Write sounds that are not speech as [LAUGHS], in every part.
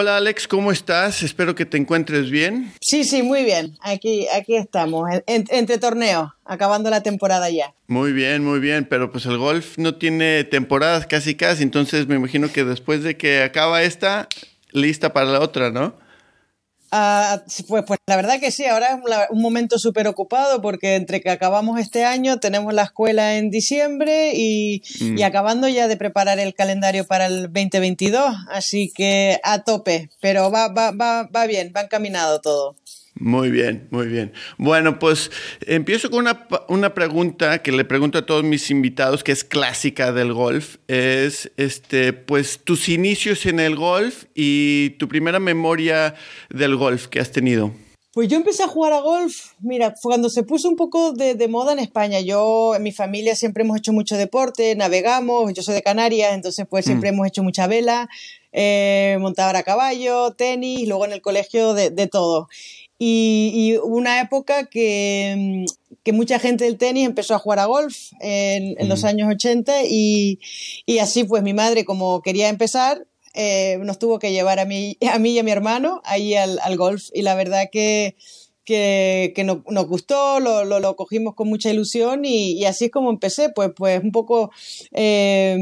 Hola Alex, ¿cómo estás? Espero que te encuentres bien. Sí, sí, muy bien. Aquí, aquí estamos, entre torneos, acabando la temporada ya. Muy bien, muy bien, pero pues el golf no tiene temporadas casi casi, entonces me imagino que después de que acaba esta, lista para la otra, ¿no? Ah, pues, pues la verdad que sí, ahora es un momento súper ocupado porque entre que acabamos este año, tenemos la escuela en diciembre y, mm. y, acabando ya de preparar el calendario para el 2022, así que a tope, pero va, va, va, va bien, va encaminado todo. Muy bien, muy bien. Bueno, pues empiezo con una, una, pregunta que le pregunto a todos mis invitados, que es clásica del golf. Es, este, pues, tus inicios en el golf y tu primera memoria del golf que has tenido. Pues yo empecé a jugar a golf, mira, cuando se puso un poco de, de, moda en España. Yo, en mi familia siempre hemos hecho mucho deporte, navegamos, yo soy de Canarias, entonces pues siempre mm. hemos hecho mucha vela, eh, montar a caballo, tenis, luego en el colegio de, de todo. Y, una época que, que, mucha gente del tenis empezó a jugar a golf en, en los años 80 y, y, así pues mi madre como quería empezar eh, nos tuvo que llevar a mí, [LAUGHS] a mí y a mi hermano ahí al, al golf. Y la verdad que, que, que no, nos gustó, lo, lo, lo, cogimos con mucha ilusión y, y, así es como empecé, pues, pues un poco eh,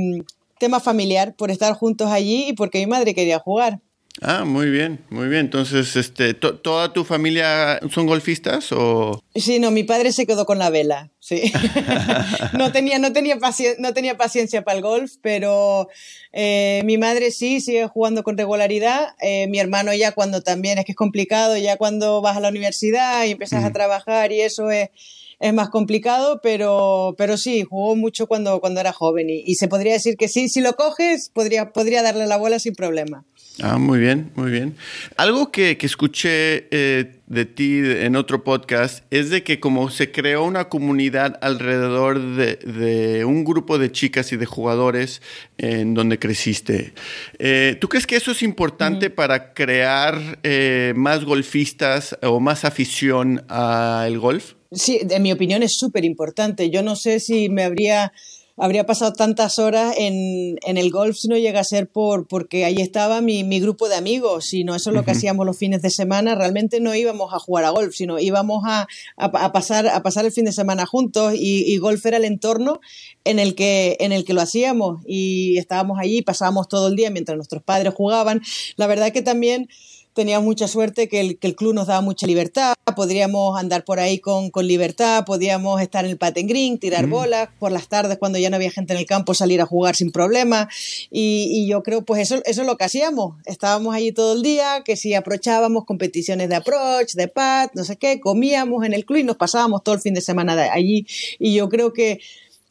tema familiar por estar juntos allí y porque mi madre quería jugar. Ah, muy bien, muy bien. Entonces, este, ¿toda tu familia son golfistas o...? Sí, no, mi padre se quedó con la vela, sí. [LAUGHS] [LAUGHS] no, tenía, no, tenía no tenía paciencia para el golf, pero eh, mi madre sí, sigue jugando con regularidad. Eh, mi hermano ya cuando también, es que es complicado, ya cuando vas a la universidad y empiezas a trabajar y eso es es más complicado, pero, pero sí, jugó mucho cuando, cuando era joven y, y, se podría decir que sí, si lo coges, podría, podría darle la bola sin problema. Ah, muy bien, muy bien. Algo que, que escuché eh, de ti en otro podcast es de que como se creó una comunidad alrededor de, de un grupo de chicas y de jugadores en donde creciste. Eh, ¿Tú crees que eso es importante para crear eh, más golfistas o más afición al golf? Sí, en mi opinión es súper importante. Yo no sé si me habría habría pasado tantas horas en, en, el golf si no llega a ser por, porque ahí estaba mi, mi grupo de amigos, sino eso es lo que hacíamos los fines de semana. Realmente no íbamos a jugar a golf, sino íbamos a, a, pasar, a pasar el fin de semana juntos y, y, golf era el entorno en el, que, en el que lo hacíamos y estábamos allí, pasábamos todo el día mientras nuestros padres jugaban. La verdad que también teníamos mucha suerte que el, que el, club nos daba mucha libertad, podríamos andar por ahí con, con libertad, podíamos estar en el paten green, tirar mm. bolas, por las tardes cuando ya no había gente en el campo salir a jugar sin problema. Y, y, yo creo pues eso, eso es lo que hacíamos, estábamos allí todo el día, que si aprovechábamos competiciones de approach, de pat, no sé qué, comíamos en el club y nos pasábamos todo el fin de semana allí. Y yo creo que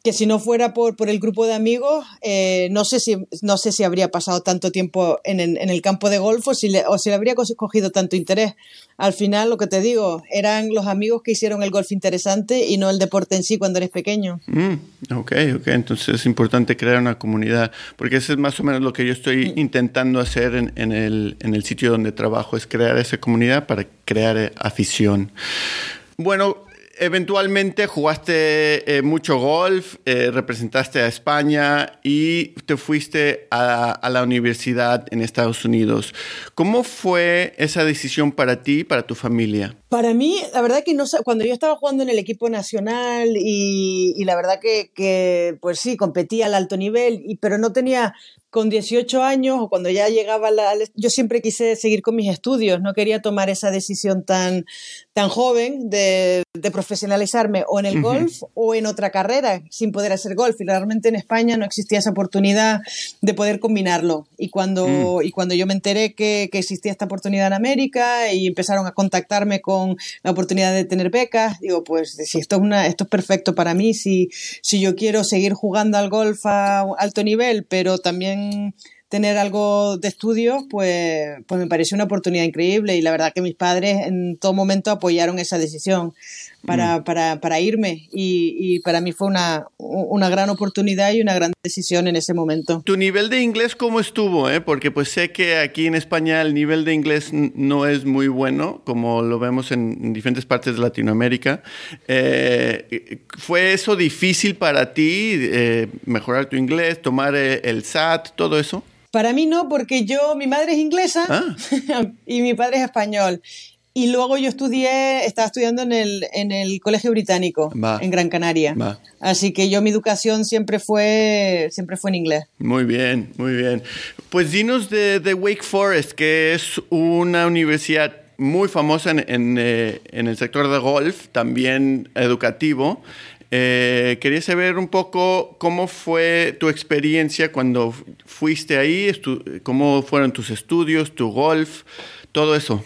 que si no fuera por, por el grupo de amigos, eh, no, sé si, no sé si habría pasado tanto tiempo en, en, en el campo de golf o si, le, o si le habría cogido tanto interés. Al final, lo que te digo, eran los amigos que hicieron el golf interesante y no el deporte en sí cuando eres pequeño. Mm, ok, ok, entonces es importante crear una comunidad, porque eso es más o menos lo que yo estoy mm. intentando hacer en, en, el, en el sitio donde trabajo, es crear esa comunidad para crear afición. Bueno, eventualmente jugaste eh, mucho golf, eh, representaste a España y te fuiste a, la universidad en Estados Unidos. ¿Cómo fue esa decisión para ti, para tu familia? Para mí, la verdad que no cuando yo estaba jugando en el equipo nacional y, la verdad que, pues sí, competía al alto nivel, pero no tenía con 18 años o cuando ya llegaba la, yo siempre quise seguir con mis estudios, no quería tomar esa decisión tan, tan joven de, de profesionalizarme o en el uh -huh. golf o en otra carrera sin poder hacer golf y realmente en España no existía esa oportunidad de poder combinarlo y cuando, mm. y cuando yo me enteré que, que, existía esta oportunidad en América y empezaron a contactarme con la oportunidad de tener becas, digo pues si esto es, una, esto es perfecto para mí, si, si yo quiero seguir jugando al golf a alto nivel pero también tener algo de estudio, pues, pues me pareció una oportunidad increíble y la verdad que mis padres en todo momento apoyaron esa decisión para, mm. para, para irme y, y, para mí fue una, una gran oportunidad y una gran decisión en ese momento. ¿Tu nivel de inglés cómo estuvo? Eh? Porque pues sé que aquí en España el nivel de inglés no es muy bueno, como lo vemos en, en diferentes partes de Latinoamérica. Eh, ¿Fue eso difícil para ti, eh, mejorar tu inglés, tomar eh, el SAT, todo eso? Para mí no, porque yo, mi madre es inglesa ah. [LAUGHS] y mi padre es español. Y luego yo estudié, estaba estudiando en el, en el Colegio Británico, en Gran Canaria. Así que yo mi educación siempre fue, siempre fue en inglés. Muy bien, muy bien. Pues dinos de, de Wake Forest, que es una universidad muy famosa en, en, eh, en el sector de golf, también educativo. Eh, quería saber un poco cómo fue tu experiencia cuando fuiste ahí, cómo fueron tus estudios, tu golf, todo eso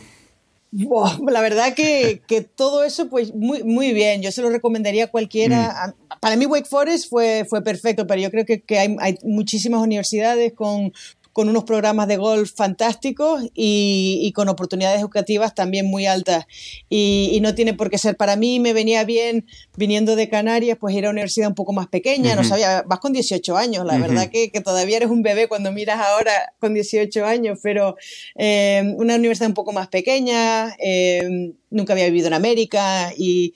la verdad que, [LAUGHS] que, todo eso, pues muy, muy bien. Yo se lo recomendaría a cualquiera. Mm. Para mí Wake Forest fue, fue perfecto, pero yo creo que, que hay, hay, muchísimas universidades con con unos programas de golf fantásticos y, con oportunidades educativas también muy altas. Y, no tiene por qué ser. Para mí me venía bien viniendo de Canarias, pues ir a una universidad un poco más pequeña, no sabía, vas con 18 años, la verdad que, todavía eres un bebé cuando miras ahora con 18 años, pero eh, una universidad un poco más pequeña, eh, nunca había vivido en América y,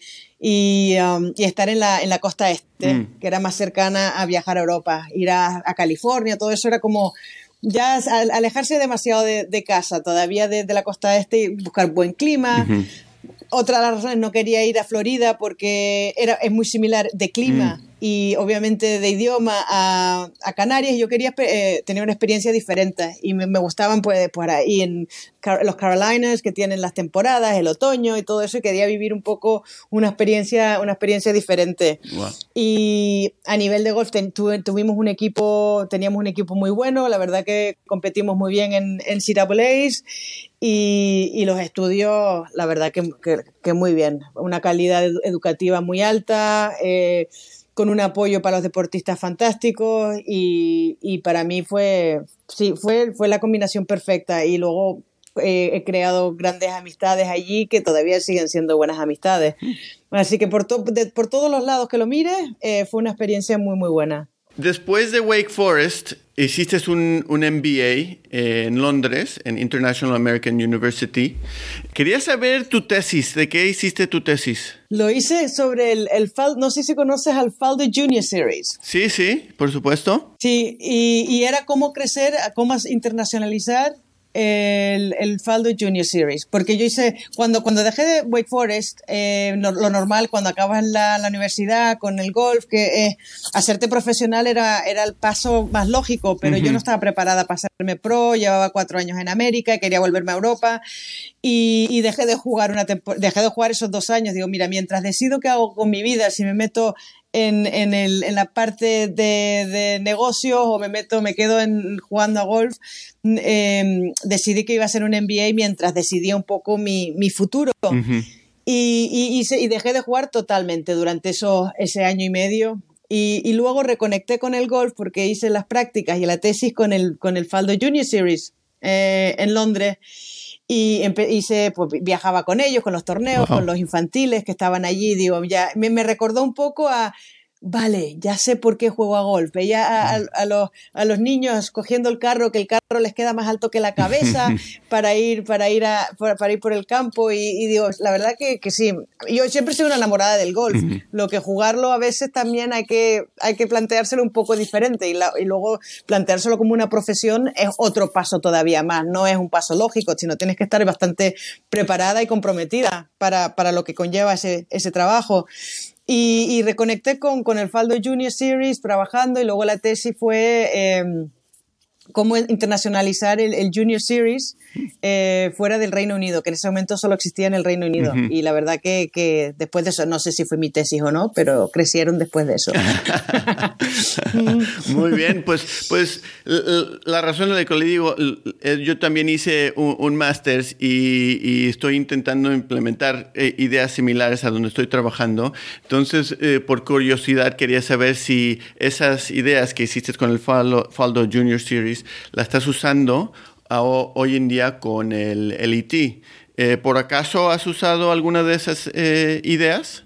um, estar en la, en la costa este, mm. que era más cercana a viajar a Europa, ir a, a California, todo eso era como ya alejarse demasiado de, casa, todavía de, la costa este, buscar buen clima. Otra de las razones no quería ir a Florida porque era, es muy similar de clima. Mm y obviamente de idioma a, a Canarias, yo quería eh, tener una experiencia diferente y me, gustaban pues por ahí en los Carolinas que tienen las temporadas, el otoño y todo eso y quería vivir un poco una experiencia, una experiencia diferente. Y a nivel de golf tuvimos un equipo, teníamos un equipo muy bueno, la verdad que competimos muy bien en, en y, y, los estudios, la verdad que, que, muy bien, una calidad educativa muy alta. Eh, con un apoyo para los deportistas fantásticos y, y para mí fue, sí, fue, fue la combinación perfecta y luego eh, he creado grandes amistades allí que todavía siguen siendo buenas amistades. Así que por, por todos los lados que lo mires, eh, fue una experiencia muy, muy buena. Después de Wake Forest, hiciste un, un MBA en Londres, en International American University. Quería saber tu tesis, ¿de qué hiciste tu tesis? Lo hice sobre el, el no sé si conoces al Faldo Junior Series. Sí, sí, por supuesto. Sí, y, y era cómo crecer, cómo internacionalizar el, el, Faldo Junior Series, porque yo hice, cuando, cuando dejé de Wake Forest, eh, lo, normal cuando acabas la, la, universidad con el golf, que eh, hacerte profesional era, era el paso más lógico, pero yo no estaba preparada para hacerme pro, llevaba cuatro años en América, quería volverme a Europa y, y dejé de jugar una dejé de jugar esos dos años. Digo, mira, mientras decido qué hago con mi vida, si me meto en, en, el, en la parte de, de, negocios o me meto, me quedo en, jugando a golf, em, decidí que iba a ser un MBA mientras decidía un poco mi, mi futuro. y, y, y, dejé de jugar totalmente durante eso, ese año y medio. Y, y, luego reconecté con el golf porque hice las prácticas y la tesis con el, con el Faldo Junior Series eh, en Londres y hice, pues viajaba con ellos, con los torneos, con los infantiles que estaban allí, digo, ya me, me recordó un poco a, vale, ya sé por qué juego a golf. Veía a, los, a los niños cogiendo el carro, que el carro les queda más alto que la cabeza [LAUGHS] para ir, para ir, a, para, ir por el campo. Y, digo, la verdad que, que, sí, yo siempre soy una enamorada del golf. Lo que jugarlo a veces también hay que, hay que planteárselo un poco diferente y, y luego planteárselo como una profesión es otro paso todavía más. No es un paso lógico, sino tienes que estar bastante preparada y comprometida para, para lo que conlleva ese, ese trabajo. Y, reconecté con, con, el Faldo Junior Series trabajando y luego la tesis fue em, cómo internacionalizar el, Junior Series eh, fuera del Reino Unido, que en ese momento solo existía en el Reino Unido. Y la verdad que, que, después de eso, no sé si fue mi tesis o no, pero crecieron después de eso. [LAUGHS] Muy bien, pues, pues la razón de la que le digo, yo también hice un, un máster y, estoy intentando implementar eh, ideas similares a donde estoy trabajando. Entonces, eh, por curiosidad, quería saber si esas ideas que hiciste con el Faldo, Faldo Junior Series la estás usando hoy en día con el, LIT. Eh, ¿Por acaso has usado alguna de esas eh, ideas?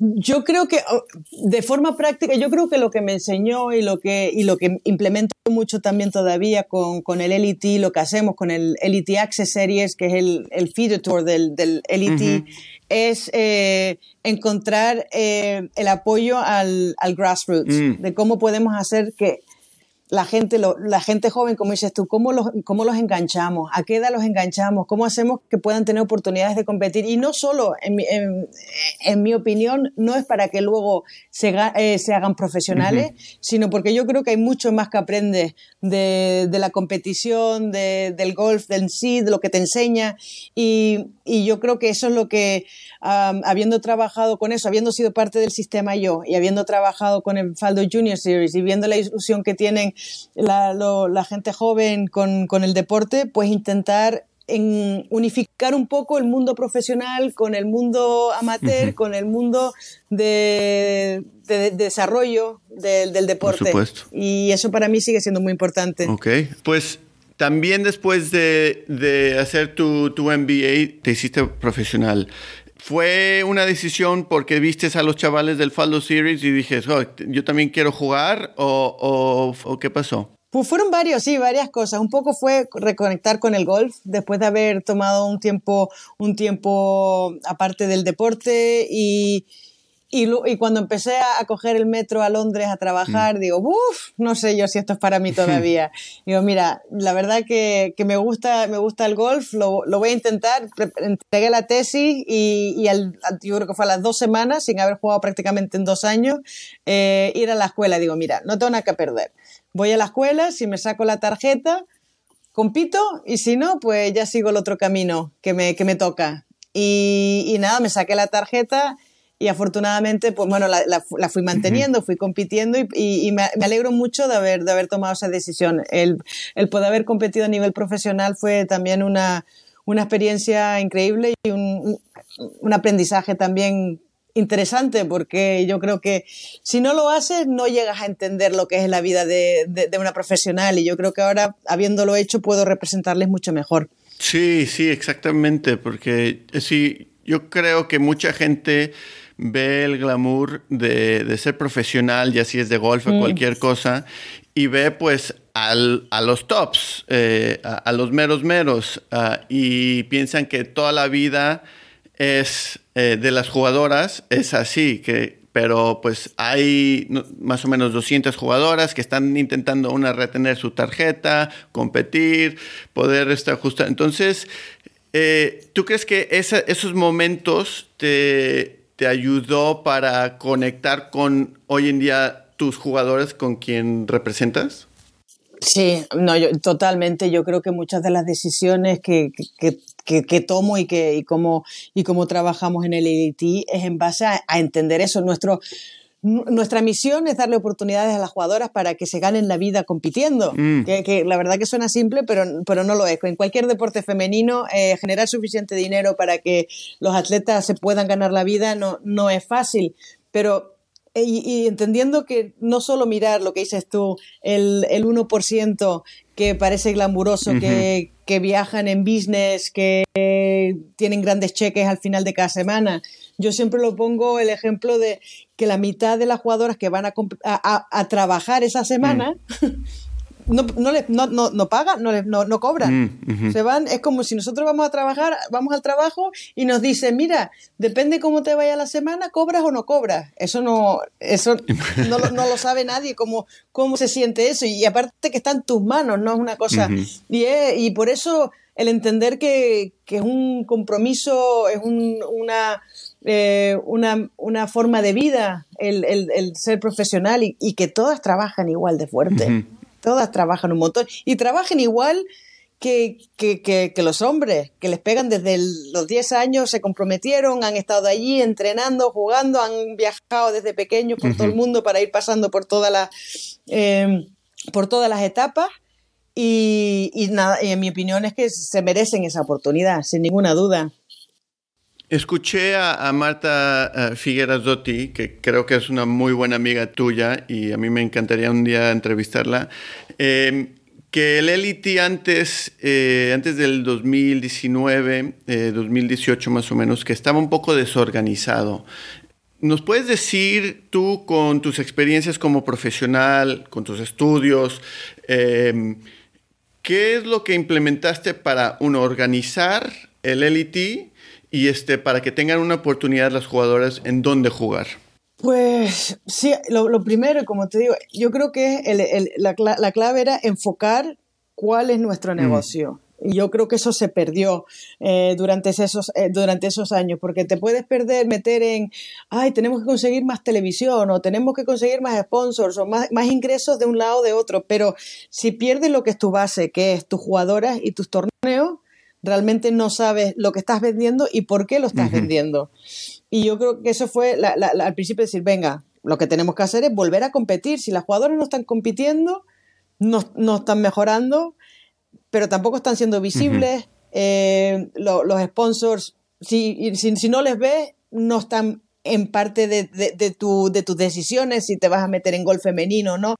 Yo creo que oh, de forma práctica, yo creo que lo que me enseñó y lo que, y lo que implemento mucho también todavía con, con el LIT, lo que hacemos con el LIT Access Series, que es el, el feeder tour del, del LIT, es eh, encontrar el apoyo al, al grassroots, mm. de cómo podemos hacer que la gente, la gente joven, como dices tú, ¿cómo los, ¿cómo los enganchamos? ¿A qué edad los enganchamos? ¿Cómo hacemos que puedan tener oportunidades de competir? Y no solo, en mi, en, mi opinión, no es para que luego se, eh, se hagan profesionales, sino porque yo creo que hay mucho más que aprendes de, de la competición, de, del golf, del sí, de lo que te enseña. Y, y yo creo que eso es lo que, habiendo trabajado con eso, habiendo sido parte del sistema yo y habiendo trabajado con el Faldo Junior Series y viendo la ilusión que tienen la, gente joven con, el deporte, pues intentar en unificar un poco el mundo profesional con el mundo amateur, con el mundo de, desarrollo del, deporte. Y eso para mí sigue siendo muy importante. Ok, pues también después de, hacer tu, tu, MBA, te hiciste profesional. ¿Fue una decisión porque vistes a los chavales del Faldo Series y dijes, oh, yo también quiero jugar o, qué pasó? Pues fueron varios, sí, varias cosas. Un poco fue reconectar con el golf después de haber tomado un tiempo, un tiempo aparte del deporte y, y, y, cuando empecé a, coger el metro a Londres a trabajar, mm. digo, uff, no sé yo si esto es para mí [LAUGHS] todavía. digo, mira, la verdad que, que, me, gusta, me gusta el golf, lo, lo voy a intentar. Entregué la tesis y, y al, yo creo que fue a las dos semanas, sin haber jugado prácticamente en dos años, eh, ir a la escuela. Digo, mira, no tengo nada que perder. Voy a la escuela, si me saco la tarjeta, compito y si no, pues ya sigo el otro camino que me, que me toca. Y, y nada, me saqué la tarjeta y afortunadamente, pues bueno, la, la, fui manteniendo, fui compitiendo y, y, me, alegro mucho de haber, de haber tomado esa decisión. El, el poder haber competido a nivel profesional fue también una, una experiencia increíble y un, un aprendizaje también interesante porque yo creo que si no lo haces no llegas a entender lo que es la vida de, de, de, una profesional y yo creo que ahora habiéndolo hecho puedo representarles mucho mejor. Sí, sí, exactamente, porque eh, sí, yo creo que mucha gente ve el glamour de, de ser profesional, ya si es de golf o mm. cualquier cosa, y ve pues al, a los tops, eh, a, los meros meros, uh, y piensan que toda la vida es eh, de las jugadoras, es así, que pero pues hay más o menos 200 jugadoras que están intentando una retener su tarjeta, competir, poder estar ajustar. Entonces, eh, ¿tú crees que esa, esos momentos te, te ayudó para conectar con hoy en día tus jugadores con quien representas? Sí, no, totalmente. Yo creo que muchas de las decisiones que, que, que, tomo y que y cómo, y cómo trabajamos en el ADT es en base a, a entender eso. Nuestro, nuestra misión es darle oportunidades a las jugadoras para que se ganen la vida compitiendo. Mm. Que, la verdad que suena simple, pero, pero no lo es. En cualquier deporte femenino, eh, generar suficiente dinero para que los atletas se puedan ganar la vida no, no es fácil. Pero eh, y, entendiendo que no solo mirar lo que dices tú, el, el 1% que parece glamuroso, que, que viajan en business, que tienen grandes cheques al final de cada semana, yo siempre lo pongo el ejemplo de que la mitad de las jugadoras que van a, a, trabajar esa semana mm. [LAUGHS] no, no, no, no, no, pagan, no, no, no cobran. Mm, Se van, es como si nosotros vamos a trabajar, vamos al trabajo y nos dicen, mira, depende cómo te vaya la semana, cobras o no cobras. Eso no, eso [LAUGHS] no, no lo sabe nadie, cómo, cómo se siente eso. Y aparte que está en tus manos, no es una cosa. y, y por eso el entender que, que es un compromiso, es un, una eh, una, una, forma de vida el, el, ser profesional y, que todas trabajan igual de fuerte. Todas trabajan un montón y trabajan igual que, que, que, los hombres, que les pegan desde los 10 años, se comprometieron, han estado allí entrenando, jugando, han viajado desde pequeños por todo el mundo para ir pasando por, toda la, eh, por todas las etapas. Y, y, nada, y en mi opinión es que se merecen esa oportunidad, sin ninguna duda. Escuché a, Marta uh, Figueras Dotti, que creo que es una muy buena amiga tuya y a mí me encantaría un día entrevistarla, em, que el Elite antes, eh, antes del 2019, 2018 eh, más o menos, que estaba un poco desorganizado. ¿Nos puedes decir tú con tus experiencias como profesional, con tus estudios, em, qué es lo que implementaste para, uno, organizar el Elite y este, para que tengan una oportunidad las jugadoras en dónde jugar. Pues sí, lo, primero, como te digo, yo creo que la, la, clave era enfocar cuál es nuestro mm. negocio. Y yo creo que eso se perdió eh, durante, esos, eh, durante esos años, porque te puedes perder, meter en, ay, tenemos que conseguir más televisión o tenemos que conseguir más sponsors o más, más ingresos de un lado o de otro, pero si pierdes lo que es tu base, que es tus jugadoras y tus torneos, realmente no sabes lo que estás vendiendo y por qué lo estás vendiendo. Y yo creo que eso fue al principio decir, venga, lo que tenemos que hacer es volver a competir. Si las jugadoras no están compitiendo, no, no están mejorando, pero tampoco están siendo visibles. Eh, los sponsors, si, si, no les ves, no están en parte de, de, tu, de tus decisiones si te vas a meter en golf femenino o no.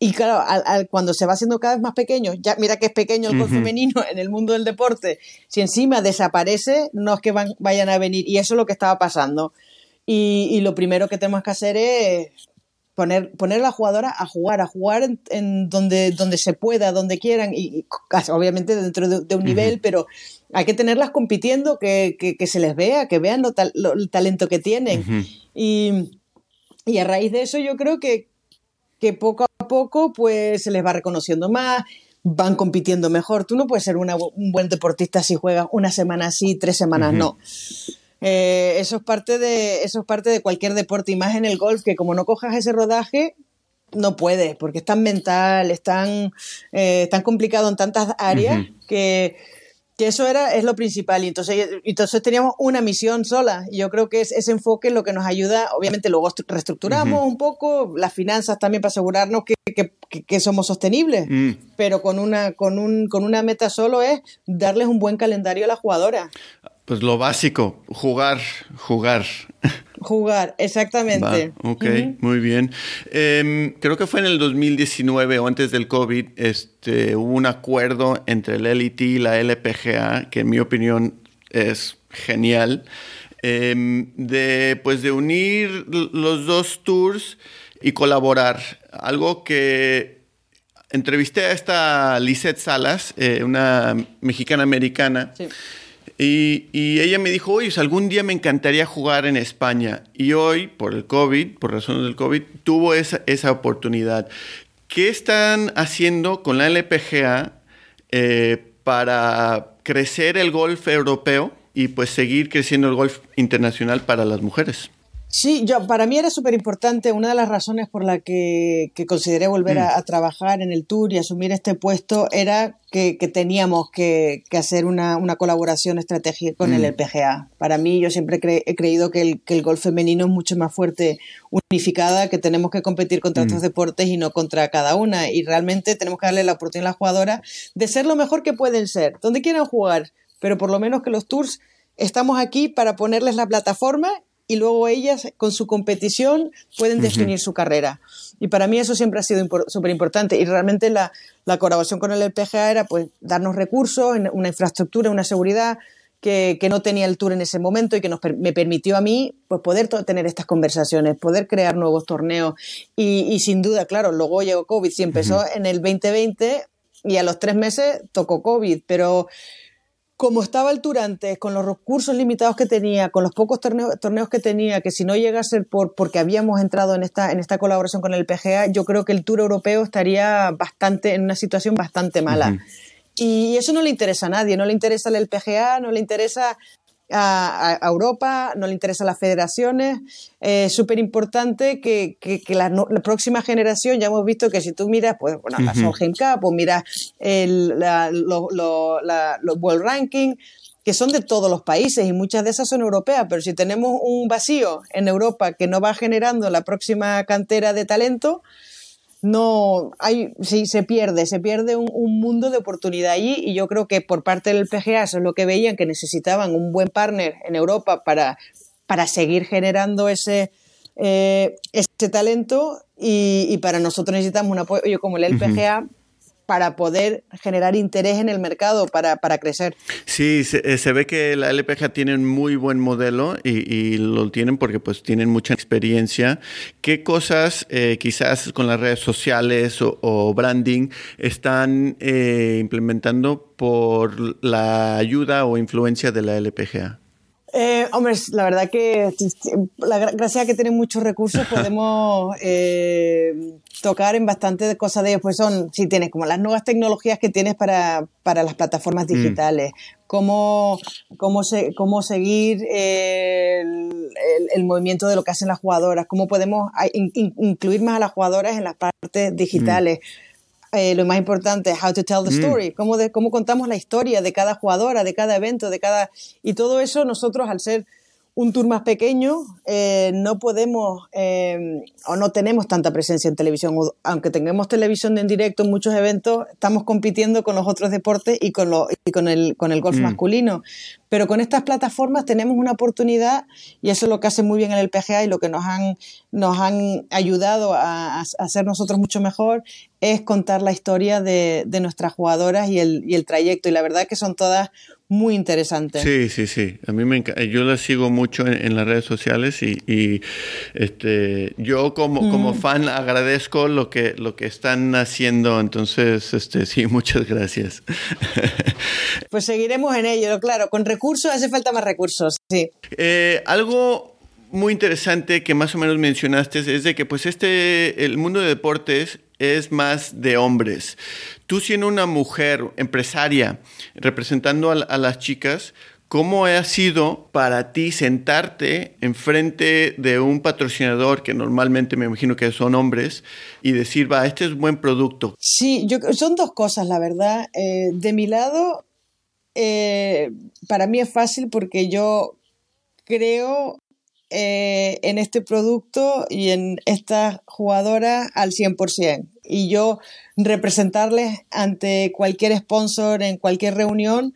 Y claro, al, cuando se va haciendo cada vez más pequeño, ya mira que es pequeño el golf femenino en el mundo del deporte, si encima desaparece, no es que van, vayan a venir. Y eso es lo que estaba pasando. Y, y lo primero que tenemos que hacer es poner, poner a la jugadora a jugar, a jugar en, donde, donde se pueda, donde quieran, y, obviamente dentro de, un nivel, pero hay que tenerlas compitiendo, que, que, se les vea, que vean lo el talento que tienen. y, y, a raíz de eso yo creo que, que poco a poco pues se les va reconociendo más, van compitiendo mejor. Tú no puedes ser un buen deportista si juegas una semana así, tres semanas no. Eh, eso, es parte de, eso es parte de cualquier deporte y más en el golf, que como no cojas ese rodaje, no puedes, porque es tan mental, es tan, eh, tan complicado en tantas áreas que, que, eso era, es lo principal. Y entonces, entonces teníamos una misión sola. Y yo creo que es ese enfoque lo que nos ayuda. Obviamente, luego reestructuramos un poco las finanzas también para asegurarnos que, que, somos sostenibles. Mm. Pero con una, con, un, con una meta solo es darles un buen calendario a la jugadora. Pues lo básico, jugar, jugar. Jugar, exactamente. ok, muy bien. Em, creo que fue en el 2019 o antes del COVID, este, hubo un acuerdo entre el LIT y la LPGA, que en mi opinión es genial, em, de, pues de unir los dos tours y colaborar. Algo que entrevisté a esta Lisette Salas, eh, una mexicana americana. Sí y, ella me dijo, oye, algún día me encantaría jugar en España. Y hoy, por el COVID, por razones del COVID, tuvo esa, esa oportunidad. ¿Qué están haciendo con la LPGA eh, para crecer el golf europeo y pues seguir creciendo el golf internacional para las mujeres? Sí, yo, para mí era súper importante, una de las razones por la que, consideré volver a, mm. trabajar en el tour y asumir este puesto era que, teníamos que, hacer una, colaboración estratégica con el mm. LPGA. Para mí, yo siempre he creído que el, que el golf femenino es mucho más fuerte, unificada, que tenemos que competir contra mm. otros deportes y no contra cada una. Y realmente tenemos que darle la oportunidad a las jugadoras de ser lo mejor que pueden ser, donde quieran jugar, pero por lo menos que los tours estamos aquí para ponerles la plataforma y luego ellas con su competición pueden definir su carrera. Y para mí eso siempre ha sido súper importante y realmente la, colaboración con el LPGA era pues darnos recursos, una infraestructura, una seguridad que, no tenía el Tour en ese momento y que nos, me permitió a mí pues poder tener estas conversaciones, poder crear nuevos torneos. Y, sin duda, claro, luego llegó COVID, sí empezó en el 2020 y a los tres meses tocó COVID, pero como estaba el Tour antes, con los recursos limitados que tenía, con los pocos torneos, que tenía, que si no llega a ser por, porque habíamos entrado en esta, en esta colaboración con el PGA, yo creo que el Tour europeo estaría bastante, en una situación bastante mala. Y eso no le interesa a nadie, no le interesa al PGA, no le interesa a, Europa, no le interesan las federaciones. Es súper importante que, la, próxima generación, ya hemos visto que si tú miras, pues, bueno, la Solheim Cup o miras el, los World Ranking, que son de todos los países y muchas de esas son europeas, pero si tenemos un vacío en Europa que no va generando la próxima cantera de talento, no hay, sí, se pierde, se pierde un, mundo de oportunidad allí y yo creo que por parte del PGA eso es lo que veían, que necesitaban un buen partner en Europa para, para seguir generando ese, eh, ese talento y, para nosotros necesitamos un apoyo como el LPGA para poder generar interés en el mercado, para, crecer. Sí, se, eh, ve que la LPG tiene un muy buen modelo y, lo tienen porque pues tienen mucha experiencia. ¿Qué cosas eh, quizás con las redes sociales o, branding están eh, implementando por la ayuda o influencia de la LPGA? Eh, hombre, la verdad que la, gracias a que tienen muchos recursos [LAUGHS] podemos eh, tocar en bastante cosas de ellos. Pues son, si tienes como las nuevas tecnologías que tienes para, para las plataformas mm. digitales, cómo, cómo, se, cómo seguir el, el, movimiento de lo que hacen las jugadoras, cómo podemos incluir más a las jugadoras en las partes digitales. Mm. Eh, lo más importante, how to tell the mm. story, cómo, de, cómo contamos la historia de cada jugadora, de cada evento, de cada... Y todo eso nosotros al ser un tour más pequeño, eh, no podemos eh, o no tenemos tanta presencia en televisión. Aunque tengamos televisión en directo en muchos eventos, estamos compitiendo con los otros deportes y con, lo, y con, el, con el golf mm. masculino. Pero con estas plataformas tenemos una oportunidad y eso es lo que hace muy bien el PGA y lo que nos han, nos han ayudado a, a hacer nosotros mucho mejor es contar la historia de, de nuestras jugadoras y el, y el trayecto. Y la verdad que son todas muy interesante. Sí, sí, sí. A mí me Yo la sigo mucho en, las redes sociales y, este, yo como, mm. como fan agradezco lo que, lo que están haciendo. Entonces, este, sí, [LAUGHS] muchas gracias. [LAUGHS] Pues seguiremos en ello, claro. Con recursos hace falta más recursos, sí. Eh, algo muy interesante que más o menos mencionaste es de que pues este, el mundo de deportes es más de hombres. Tú siendo una mujer empresaria representando a, las chicas, ¿Cómo ha sido para ti sentarte enfrente de un patrocinador, que normalmente me imagino que son hombres, y decir, va, este es un buen producto? Sí, yo, son dos cosas, la verdad. Eh, de mi lado, eh, para mí es fácil porque yo creo eh, en este producto y en esta jugadora al 100%. Y yo representarles ante cualquier sponsor en cualquier reunión,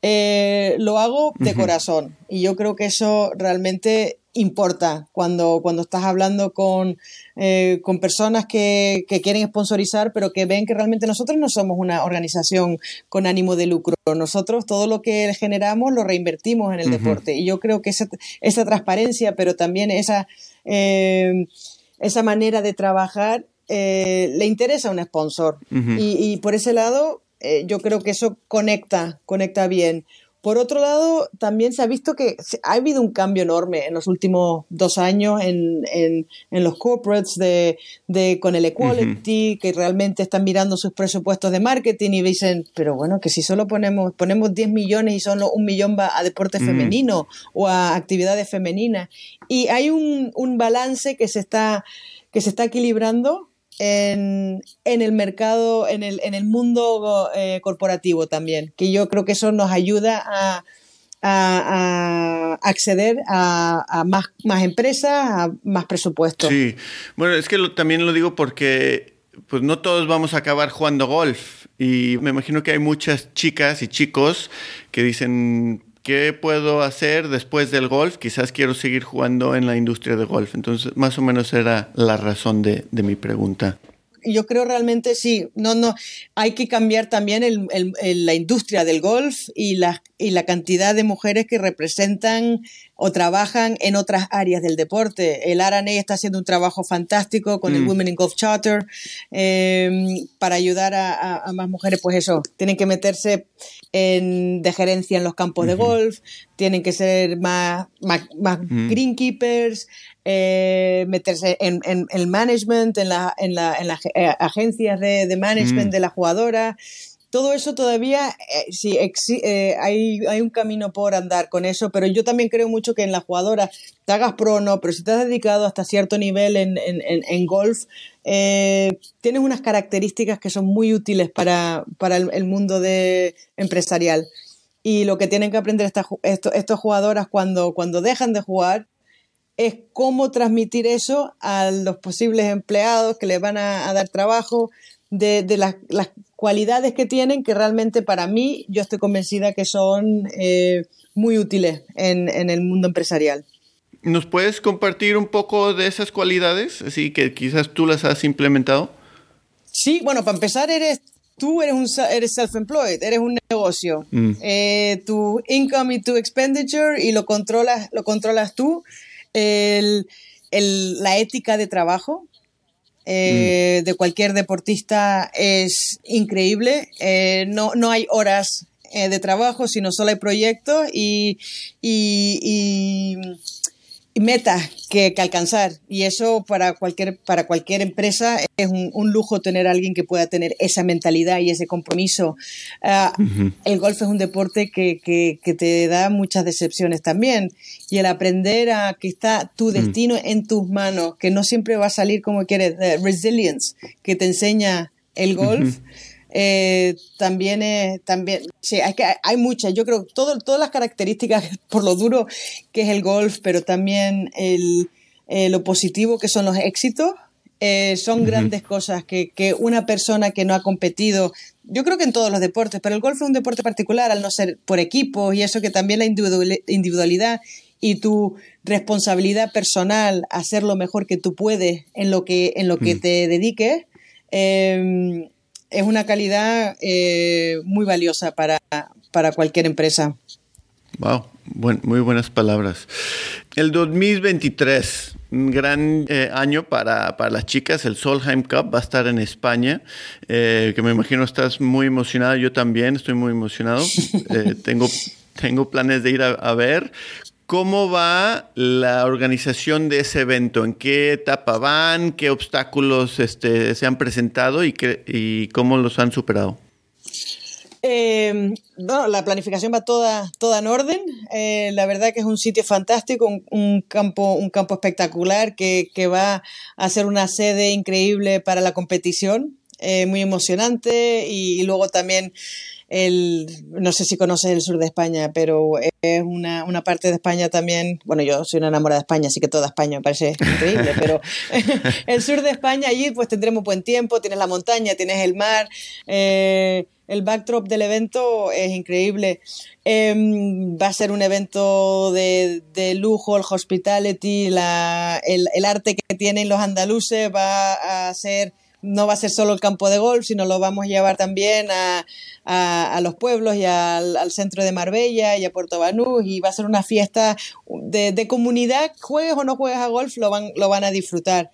eh, lo hago de corazón. Y yo creo que eso realmente importa cuando, cuando estás hablando con, eh, con personas que, que, quieren sponsorizar, pero que ven que realmente nosotros no somos una organización con ánimo de lucro. Nosotros todo lo que generamos lo reinvertimos en el deporte. Y yo creo que esa, esa transparencia, pero también esa, eh, esa manera de trabajar eh, le interesa a un sponsor. y, y, por ese lado, yo creo que eso conecta, conecta bien. Por otro lado, también se ha visto que ha habido un cambio enorme en los últimos dos años en, en, en los corporates de, de, con el equality, que realmente están mirando sus presupuestos de marketing y dicen, pero bueno, que si solo ponemos, ponemos 10 millones y solo un millón va a deporte femenino o a actividades femeninas. Y hay un, un balance que se está, que se está equilibrando en, el mercado, en el, en el mundo eh, corporativo también, que yo creo que eso nos ayuda a, acceder a, más, más empresas, a más presupuestos. Sí, bueno, es que también lo digo porque pues no todos vamos a acabar jugando golf y me imagino que hay muchas chicas y chicos que dicen, ¿qué puedo hacer después del golf? Quizás quiero seguir jugando en la industria de golf. Entonces, más o menos era la razón de, mi pregunta yo creo realmente sí, no, no, hay que cambiar también el, la industria del golf y la, y la cantidad de mujeres que representan o trabajan en otras áreas del deporte. El RNA está haciendo un trabajo fantástico con el mm. Women in Golf Charter em, para ayudar a, a, más mujeres, pues eso, tienen que meterse en, de gerencia en los campos de golf, tienen que ser más, más, más mm. greenkeepers, eh, meterse en, el management, en, la, en, la, en las eh, agencias de, de management mm. de la jugadora. Todo eso todavía, eh, sí, hay, hay, un camino por andar con eso, pero yo también creo mucho que en la jugadora te hagas pro no, pero si te has dedicado hasta cierto nivel en, en, en golf, tienes unas características que son muy útiles para, para el, mundo de, empresarial. Y lo que tienen que aprender estas, estos, jugadoras cuando, cuando dejan de jugar es cómo transmitir eso a los posibles empleados que les van a, dar trabajo, de, las, cualidades que tienen, que realmente para mí yo estoy convencida que son eh, muy útiles en, el mundo empresarial. ¿Nos puedes compartir un poco de esas cualidades? Así que quizás tú las has implementado. Sí, bueno, para empezar, eres tú eres un eres self-employed, eres un negocio. Mm. Eh, tu income y tu expenditure y lo controlas, lo controlas tú el, la ética de trabajo eh, de cualquier deportista es increíble. Eh, no, no hay horas eh, de trabajo, sino solo hay proyectos y, y, metas que, alcanzar. Y eso para cualquier, para cualquier empresa es un, lujo tener a alguien que pueda tener esa mentalidad y ese compromiso. Ah, el golf es un deporte que, que, te da muchas decepciones también. Y el aprender a que está tu mm. destino en tus manos, que no siempre va a salir como quieres, resilience, que te enseña el golf. Eh, también es, también, sí, hay, que, hay muchas, yo creo, todo, todas las características, [LAUGHS] por lo duro que es el golf, pero también el, eh, lo positivo que son los éxitos, eh, son grandes cosas que, que, una persona que no ha competido, yo creo que en todos los deportes, pero el golf es un deporte particular al no ser por equipos y eso que también la individualidad y tu responsabilidad personal, hacer lo mejor que tú puedes en lo que, en lo que te dediques, eh, es una calidad eh, muy valiosa para, para cualquier empresa. Wow, muy buenas palabras. El 2023, un gran eh, año para, las chicas. El Solheim Cup va a estar en España, eh, que me imagino estás muy emocionada. Yo también estoy muy emocionado. [LAUGHS] tengo, tengo planes de ir a ver. ¿Cómo va la organización de ese evento? ¿En qué etapa van? ¿Qué obstáculos este, se han presentado y, cómo los han superado? Eh, la planificación va toda, toda en orden. Eh, la verdad que es un sitio fantástico, un, campo, un campo espectacular que, va a ser una sede increíble para la competición. Eh, muy emocionante y luego también el, no sé si conoces el sur de España, pero es una, una, parte de España también, bueno, yo soy una enamorada de España, así que toda España me parece increíble, pero [LAUGHS] el sur de España allí pues tendremos buen tiempo, tienes la montaña, tienes el mar, eh, el backdrop del evento es increíble. Em, va a ser un evento de, de lujo, el hospitality, la, el, el arte que tienen los andaluces va a ser no va a ser solo el campo de golf, sino lo vamos a llevar también a, a, los pueblos y al, centro de Marbella y a Puerto Banús y va a ser una fiesta de, de comunidad, juegues o no juegues a golf, lo van, lo van a disfrutar.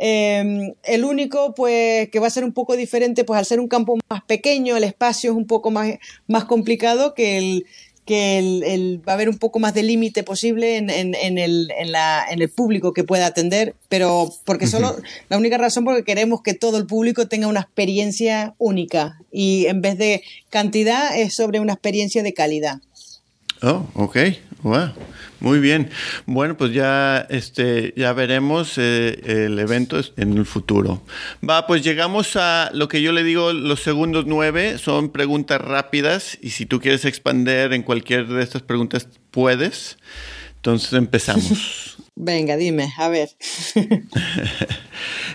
Em, el único, pues, que va a ser un poco diferente, pues al ser un campo más pequeño, el espacio es un poco más, más complicado que el, que el, va a haber un poco más de límite posible en, en, en, el, en, la, en el público que pueda atender, pero porque solo, la única razón porque queremos que todo el público tenga una experiencia única y en vez de cantidad es sobre una experiencia de calidad. Oh, ok. Wow. Muy bien. Bueno, pues ya, este, ya veremos eh, el evento en el futuro. Va, pues llegamos a lo que yo le digo, los segundos nueve son preguntas rápidas y si tú quieres expander en cualquier de estas preguntas, puedes. Entonces empezamos. [LAUGHS] Venga, dime, a ver. [LAUGHS]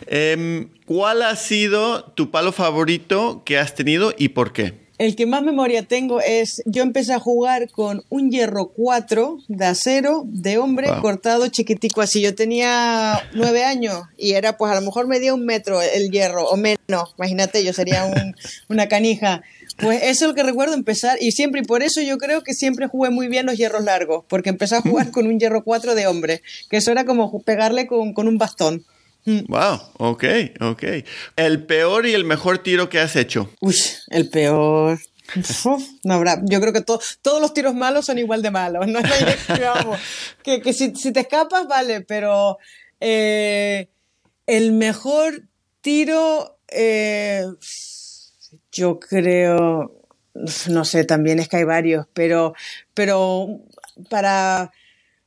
Em, ¿Cuál ha sido tu palo favorito que has tenido y por qué? El que más memoria tengo es, yo empecé a jugar con un hierro 4 de acero de hombre cortado chiquitico así. Yo tenía nueve años y era pues a lo mejor medía un metro el hierro o menos. Imagínate, yo sería [LAUGHS] una canija. Pues eso es lo que recuerdo empezar y siempre, y por eso yo creo que siempre jugué muy bien los hierros largos, porque empecé a jugar con un hierro 4 de hombre, que eso era como pegarle con, con un bastón. Wow, ok, ok. ¿El peor y el mejor tiro que has hecho? Uy, el peor. [LAUGHS] no habrá. Yo creo que todos los tiros malos son igual de malos. No [LAUGHS] que, que si, te escapas, vale, pero eh, el mejor tiro, eh, yo creo, no sé, también es que hay varios, pero, pero para,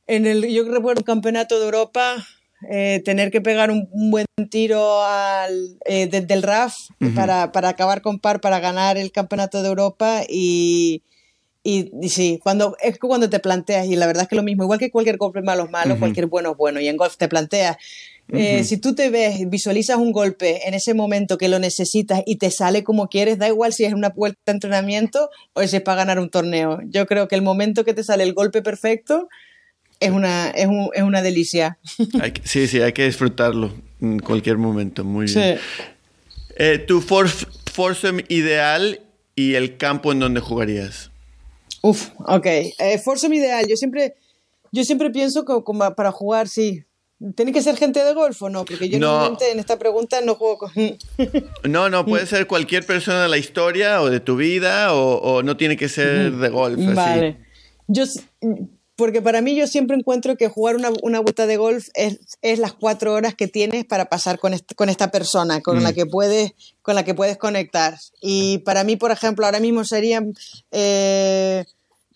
en el, yo recuerdo un campeonato de Europa, eh, tener que pegar un, buen tiro al, eh, desde el RAF para, para, acabar con par, para ganar el campeonato de Europa y, y, sí, cuando, es cuando te planteas, y la verdad es que lo mismo, igual que cualquier golpe malo es malo, cualquier bueno es bueno, y en golf te planteas, eh, si tú te ves, visualizas un golpe en ese momento que lo necesitas y te sale como quieres, da igual si es una vuelta de entrenamiento o si es para ganar un torneo. Yo creo que el momento que te sale el golpe perfecto, es una, es, es una delicia. sí, sí, hay que disfrutarlo en cualquier momento. Muy bien. Eh, tu foursome ideal y el campo en donde jugarías. Uf, ok. Eh, foursome ideal. Yo siempre, yo siempre pienso que como para jugar, sí. ¿Tiene que ser gente de golf o no? Porque yo normalmente en esta pregunta no juego con... [LAUGHS] no, no, puede ser cualquier persona de la historia o de tu vida o, no tiene que ser de golf. Vale. Yo, porque para mí yo siempre encuentro que jugar una, una vuelta de golf es, es, las cuatro horas que tienes para pasar con, con esta persona, con, la mm. que puedes, con la que puedes conectar. Y para mí, por ejemplo, ahora mismo serían... Eh,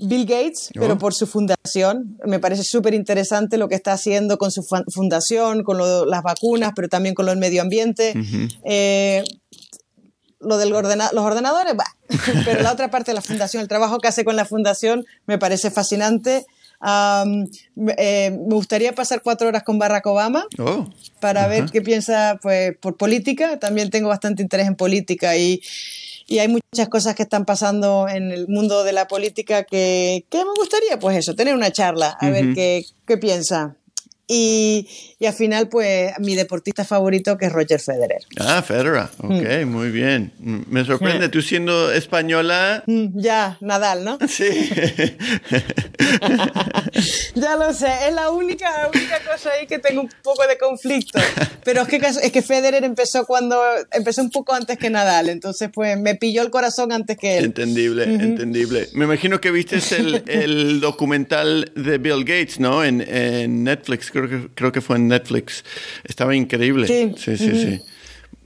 Bill Gates, pero por su fundación. Me parece súper interesante lo que está haciendo con su fundación, con las vacunas, pero también con lo del medio ambiente. Eh, lo de los ordenadores, va. [LAUGHS] pero la otra parte de la fundación, el trabajo que hace con la fundación, me parece fascinante. Eh, me gustaría pasar cuatro horas con Barack Obama oh. para ver qué piensa pues, por política. También tengo bastante interés en política y y hay muchas cosas que están pasando en el mundo de la política que, que me gustaría, pues eso, tener una charla, a ver qué, qué piensa. Y, y, al final, pues, mi deportista favorito, que es Roger Federer. Ah, Federer, ok, mm. muy bien. Me sorprende, tú siendo española... Mm, ya, Nadal, ¿no? [LAUGHS] Sí. [LAUGHS] ya lo sé, es la única, única cosa ahí que tengo un poco de conflicto. Pero es que, es que Federer empezó cuando, empezó un poco antes que Nadal, entonces, pues, me pilló el corazón antes que él. Entendible, entendible. Me imagino que viste el, el documental de Bill Gates, ¿no? En, en Netflix, creo que, creo que fue en Netflix. Estaba increíble. Sí, sí, sí.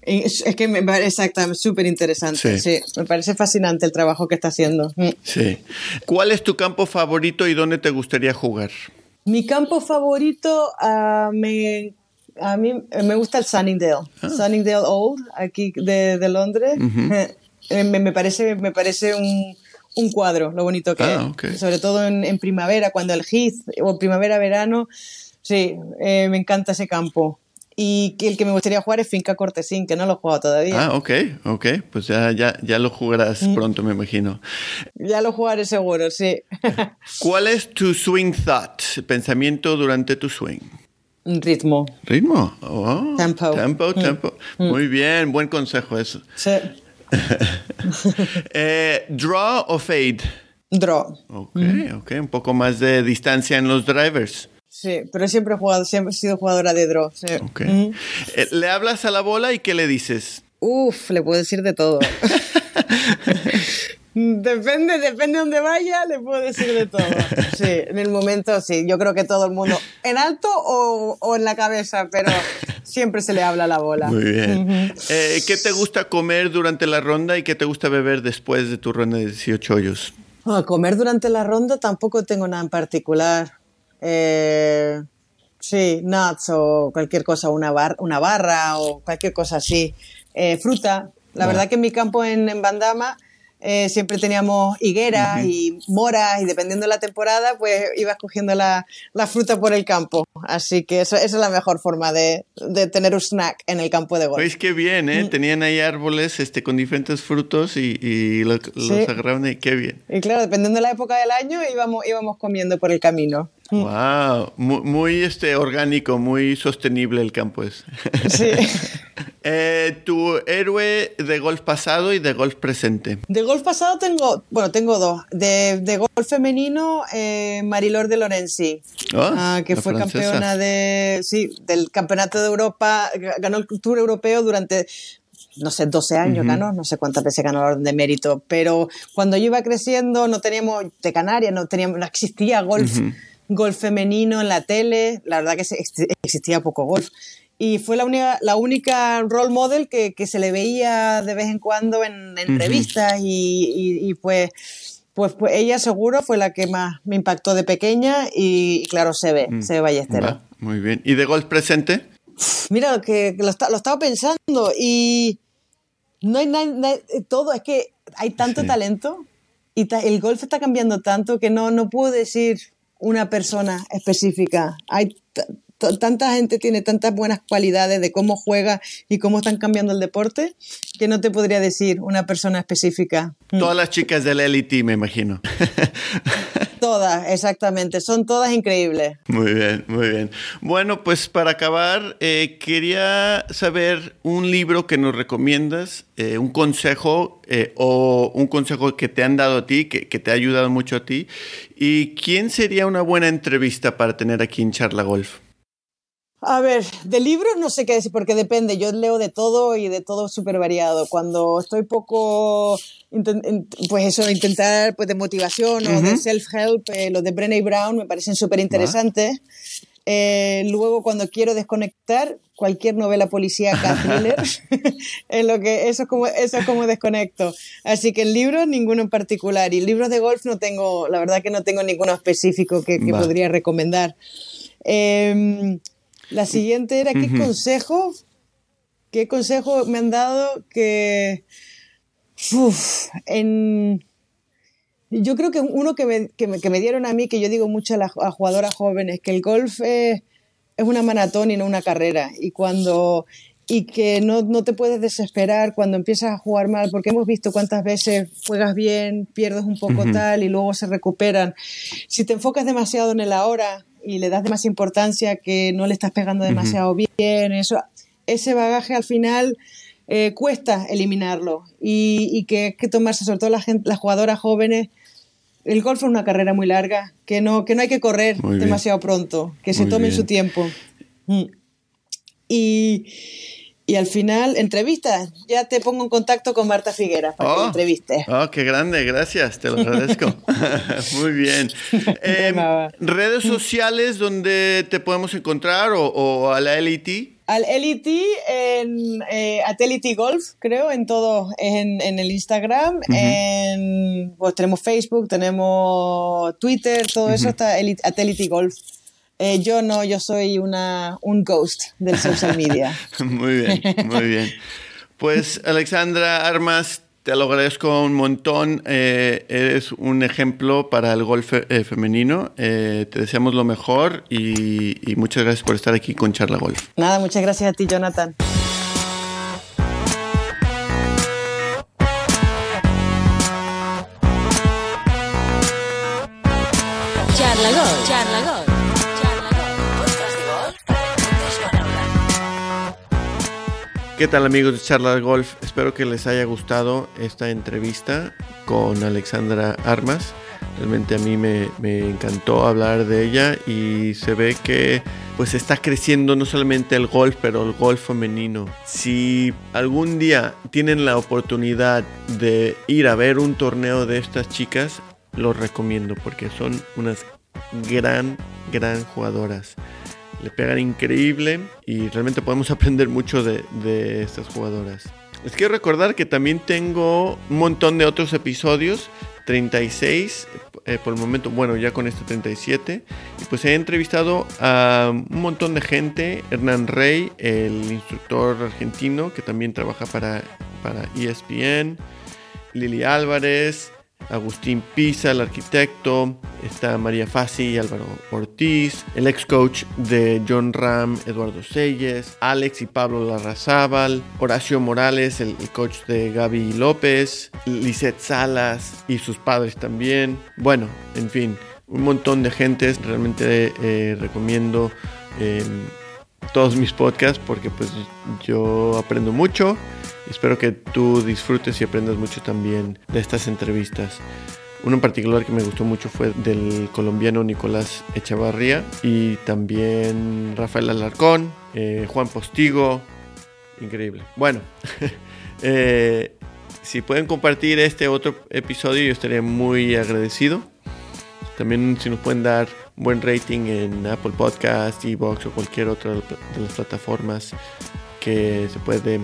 Es que me parece exactamente súper interesante. Sí. me parece fascinante el trabajo que está haciendo. Mm. Sí. ¿Cuál es tu campo favorito y dónde te gustaría jugar? Mi campo favorito uh, me, a mí me gusta el Sunningdale. Ah. Sunningdale Old, aquí de, de Londres. [LAUGHS] Eh, me, me, parece, me parece un, un cuadro, lo bonito que ah, es. Sobre todo en, en, primavera, cuando el Heath, o primavera-verano, Sí, eh, me encanta ese campo. Y el que me gustaría jugar es Finca Cortesín, que no lo he jugado todavía. Ah, ok, ok. Pues ya, ya, ya lo jugarás mm. pronto, me imagino. Ya lo jugaré seguro, sí. [LAUGHS] ¿Cuál es tu swing thought? Pensamiento durante tu swing. Ritmo. ¿Ritmo? Oh, tempo. Tempo, mm. tempo. Mm. Muy bien, buen consejo eso. Sí. [LAUGHS] Eh, ¿Draw o fade? Draw. Ok, ok. Un poco más de distancia en los drivers. Sí, pero siempre he jugado, siempre he sido jugadora de draw. Eh, ¿Le hablas a la bola y qué le dices? Uf, le puedo decir de todo. [LAUGHS] depende, depende de dónde vaya, le puedo decir de todo. Sí, en el momento sí, yo creo que todo el mundo, en alto o, o en la cabeza, pero siempre se le habla a la bola. Muy bien. Eh, ¿Qué te gusta comer durante la ronda y qué te gusta beber después de tu ronda de 18 hoyos? Ah, comer durante la ronda tampoco tengo nada en particular. Eh, sí, nuts o cualquier cosa, una, una barra o cualquier cosa así. Eh, fruta. La verdad que en mi campo en Bandama eh, siempre teníamos higueras y moras y dependiendo de la temporada, pues ibas cogiendo la, la fruta por el campo. Así que eso, esa es la mejor forma de, de, tener un snack en el campo de golf. Veis qué bien, ¿eh? Mm. Tenían ahí árboles este, con diferentes frutos y, y los agarraron y qué bien. Y claro, dependiendo de la época del año, íbamos, íbamos comiendo por el camino. Wow, muy, este, orgánico, muy sostenible el campo es. Sí. [LAUGHS] Eh, tu héroe de golf pasado y de golf presente. De golf pasado tengo, bueno, tengo dos. De, de golf femenino, eh, Marilor de Lorenzi, ah, que fue campeona de, sí, del campeonato de Europa, ganó el Tour Europeo durante no sé, 12 años ganó, no sé cuántas veces ganó el orden de mérito, pero cuando yo iba creciendo no teníamos, de Canarias no teníamos, no existía golf golf femenino en la tele, la verdad que existía poco golf. Y fue la única, la única role model que, que se le veía de vez en cuando en, revistas y, y, pues, pues, pues, ella seguro fue la que más me impactó de pequeña y, claro, se ve, mm. se ve Ballestero. muy bien. ¿Y de golf presente? Mira, que, lo, lo, estaba pensando y no hay nada, todo, es que hay tanto talento y el golf está cambiando tanto que no, no puedo decir una persona específica. Hay tanta gente tiene tantas buenas cualidades de cómo juega y cómo están cambiando el deporte que no te podría decir una persona específica. Todas las chicas del Elite, me imagino. [LAUGHS] Todas, exactamente. Son todas increíbles. Muy bien, muy bien. Bueno, pues para acabar, eh, quería saber un libro que nos recomiendas, eh, un consejo eh, o un consejo que te han dado a ti, que, que, te ha ayudado mucho a ti. ¿Y quién sería una buena entrevista para tener aquí en Charla Golf? A ver, de libros no sé qué decir, porque depende. Yo leo de todo y de todo súper variado. Cuando estoy poco, pues eso, intentar pues de motivación o de self-help, eh, los de Brené Brown me parecen súper interesantes. Eh, luego, cuando quiero desconectar, cualquier novela policíaca, [LAUGHS] thriller, [LAUGHS] es lo que, eso, es como, eso es como desconecto. Así que en libros, ninguno en particular. Y libros de golf no tengo, la verdad que no tengo ninguno específico que, que podría recomendar. Eh, la siguiente era, ¿qué consejo? ¿Qué consejo me han dado que... en... Yo creo que uno que me, que, me, dieron a mí, que yo digo mucho a, las jugadoras jóvenes, que el golf es, es, una maratón y no una carrera. Y cuando y que no, no, te puedes desesperar cuando empiezas a jugar mal, porque hemos visto cuántas veces juegas bien, pierdes un poco tal y luego se recuperan. Si te enfocas demasiado en el ahora, y le das demasiada importancia que no le estás pegando demasiado bien, eso, ese bagaje al final eh, cuesta eliminarlo y, que hay que tomarse, sobre todo la gente, las jugadoras jóvenes, el golf es una carrera muy larga, que no, que no hay que correr demasiado pronto, que se tomen su tiempo. Mm. Y, y al final, entrevista. Ya te pongo en contacto con Marta Figuera para que oh, entreviste. Oh, qué grande, gracias, te lo agradezco. [LAUGHS] [LAUGHS] Muy bien. Em, ¿Redes sociales donde te podemos encontrar o, a la LIT? Al LIT en eh, Golf, creo, en todo, en, en el Instagram, en, pues tenemos Facebook, tenemos Twitter, todo eso está Atelity Golf. Eh, yo no, yo soy una, un ghost del social media. [LAUGHS] muy bien, muy bien. Pues Alexandra Armas, te lo agradezco un montón. Eh, eres un ejemplo para el golf eh, femenino. te deseamos lo mejor y, y muchas gracias por estar aquí con Charla Golf. Nada, muchas gracias a ti, Jonathan. ¿Qué tal amigos de Charla Golf? Espero que les haya gustado esta entrevista con Alexandra Armas. Realmente a mí me, encantó hablar de ella y se ve que pues está creciendo no solamente el golf, pero el golf femenino. Si algún día tienen la oportunidad de ir a ver un torneo de estas chicas, los recomiendo porque son unas gran, gran jugadoras le pegan increíble y realmente podemos [LAUGHS] aprender mucho de, estas jugadoras. Les quiero recordar que también tengo un montón de otros episodios, 36 eh, por el momento, bueno, ya con este 37. Y pues he entrevistado a un montón de gente, Hernán Rey, el instructor argentino que también trabaja para, para ESPN, Lili Álvarez, Agustín Pisa, el arquitecto, está María Fassi Álvaro Ortiz, el ex coach de John Ram, Eduardo Selles, Alex y Pablo Larrazábal, Horacio Morales, el, coach de Gaby López, Lisette Salas y sus padres también. Bueno, en fin, un montón de gentes. Realmente eh, recomiendo em, todos mis podcasts porque pues yo aprendo mucho Espero que tú disfrutes y aprendas mucho también de estas entrevistas. Uno en particular que me gustó mucho fue del colombiano Nicolás Echavarría y también Rafael Alarcón, eh, Juan Postigo. Increíble. Bueno, [LAUGHS] eh, si pueden compartir este otro episodio, yo estaría muy agradecido. También si nos pueden dar buen rating en Apple Podcast, Evox o cualquier otra de las plataformas que se puede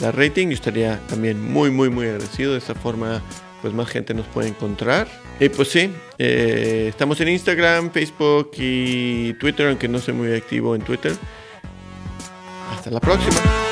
dar rating. Yo estaría también muy, muy, muy agradecido. De esta forma, pues más gente nos puede encontrar. Y pues sí, eh, estamos en Instagram, Facebook y Twitter, aunque no soy muy activo en Twitter. Hasta la próxima.